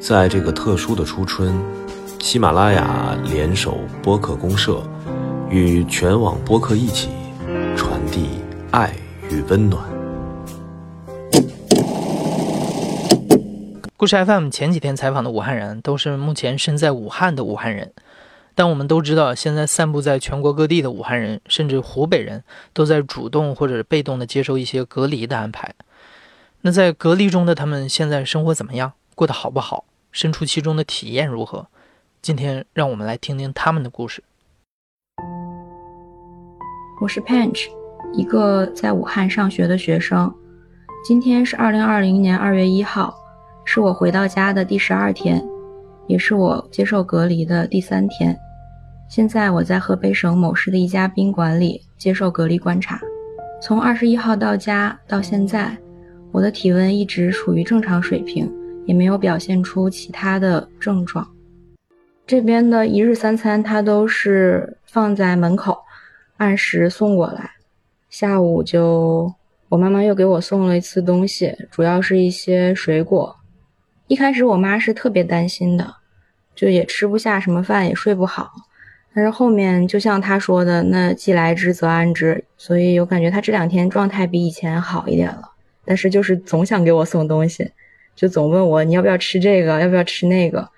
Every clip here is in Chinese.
在这个特殊的初春，喜马拉雅联手播客公社，与全网播客一起传递爱与温暖。故事 FM 前几天采访的武汉人，都是目前身在武汉的武汉人。但我们都知道，现在散布在全国各地的武汉人，甚至湖北人都在主动或者被动的接受一些隔离的安排。那在隔离中的他们，现在生活怎么样？过得好不好？身处其中的体验如何？今天让我们来听听他们的故事。我是 Panch，一个在武汉上学的学生。今天是二零二零年二月一号，是我回到家的第十二天，也是我接受隔离的第三天。现在我在河北省某市的一家宾馆里接受隔离观察。从二十一号到家到现在，我的体温一直处于正常水平。也没有表现出其他的症状。这边的一日三餐，他都是放在门口，按时送过来。下午就我妈妈又给我送了一次东西，主要是一些水果。一开始我妈是特别担心的，就也吃不下什么饭，也睡不好。但是后面就像她说的，那既来之则安之，所以我感觉她这两天状态比以前好一点了。但是就是总想给我送东西。就总问我你要不要吃这个，要不要吃那个。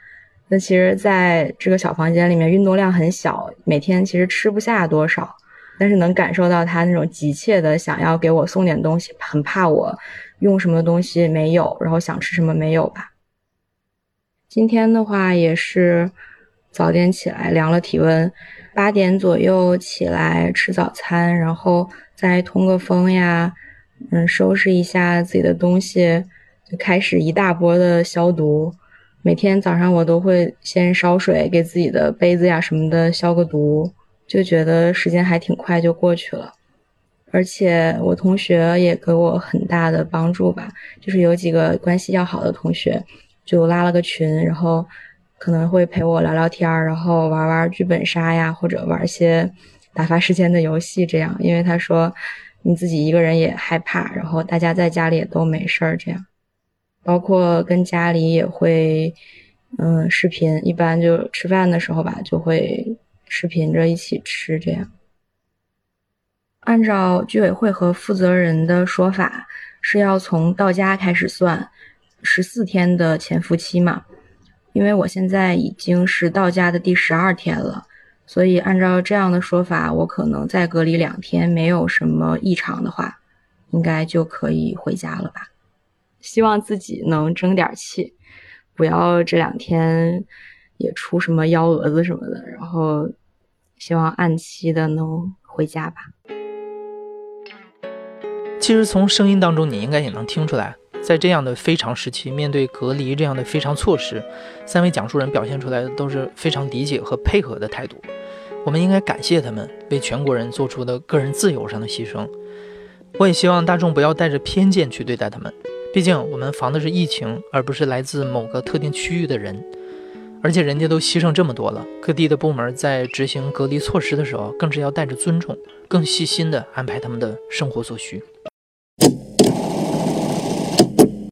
那其实在这个小房间里面，运动量很小，每天其实吃不下多少，但是能感受到他那种急切的想要给我送点东西，很怕我用什么东西没有，然后想吃什么没有吧。今天的话也是早点起来量了体温，八点左右起来吃早餐，然后再通个风呀，嗯，收拾一下自己的东西。开始一大波的消毒，每天早上我都会先烧水给自己的杯子呀什么的消个毒，就觉得时间还挺快就过去了。而且我同学也给我很大的帮助吧，就是有几个关系要好的同学就拉了个群，然后可能会陪我聊聊天儿，然后玩玩剧本杀呀，或者玩些打发时间的游戏这样。因为他说你自己一个人也害怕，然后大家在家里也都没事儿这样。包括跟家里也会，嗯，视频，一般就吃饭的时候吧，就会视频着一起吃这样。按照居委会和负责人的说法，是要从到家开始算十四天的潜伏期嘛？因为我现在已经是到家的第十二天了，所以按照这样的说法，我可能再隔离两天，没有什么异常的话，应该就可以回家了吧？希望自己能争点气，不要这两天也出什么幺蛾子什么的。然后希望按期的能回家吧。其实从声音当中，你应该也能听出来，在这样的非常时期，面对隔离这样的非常措施，三位讲述人表现出来的都是非常理解和配合的态度。我们应该感谢他们为全国人做出的个人自由上的牺牲。我也希望大众不要带着偏见去对待他们。毕竟我们防的是疫情，而不是来自某个特定区域的人，而且人家都牺牲这么多了，各地的部门在执行隔离措施的时候，更是要带着尊重，更细心的安排他们的生活所需。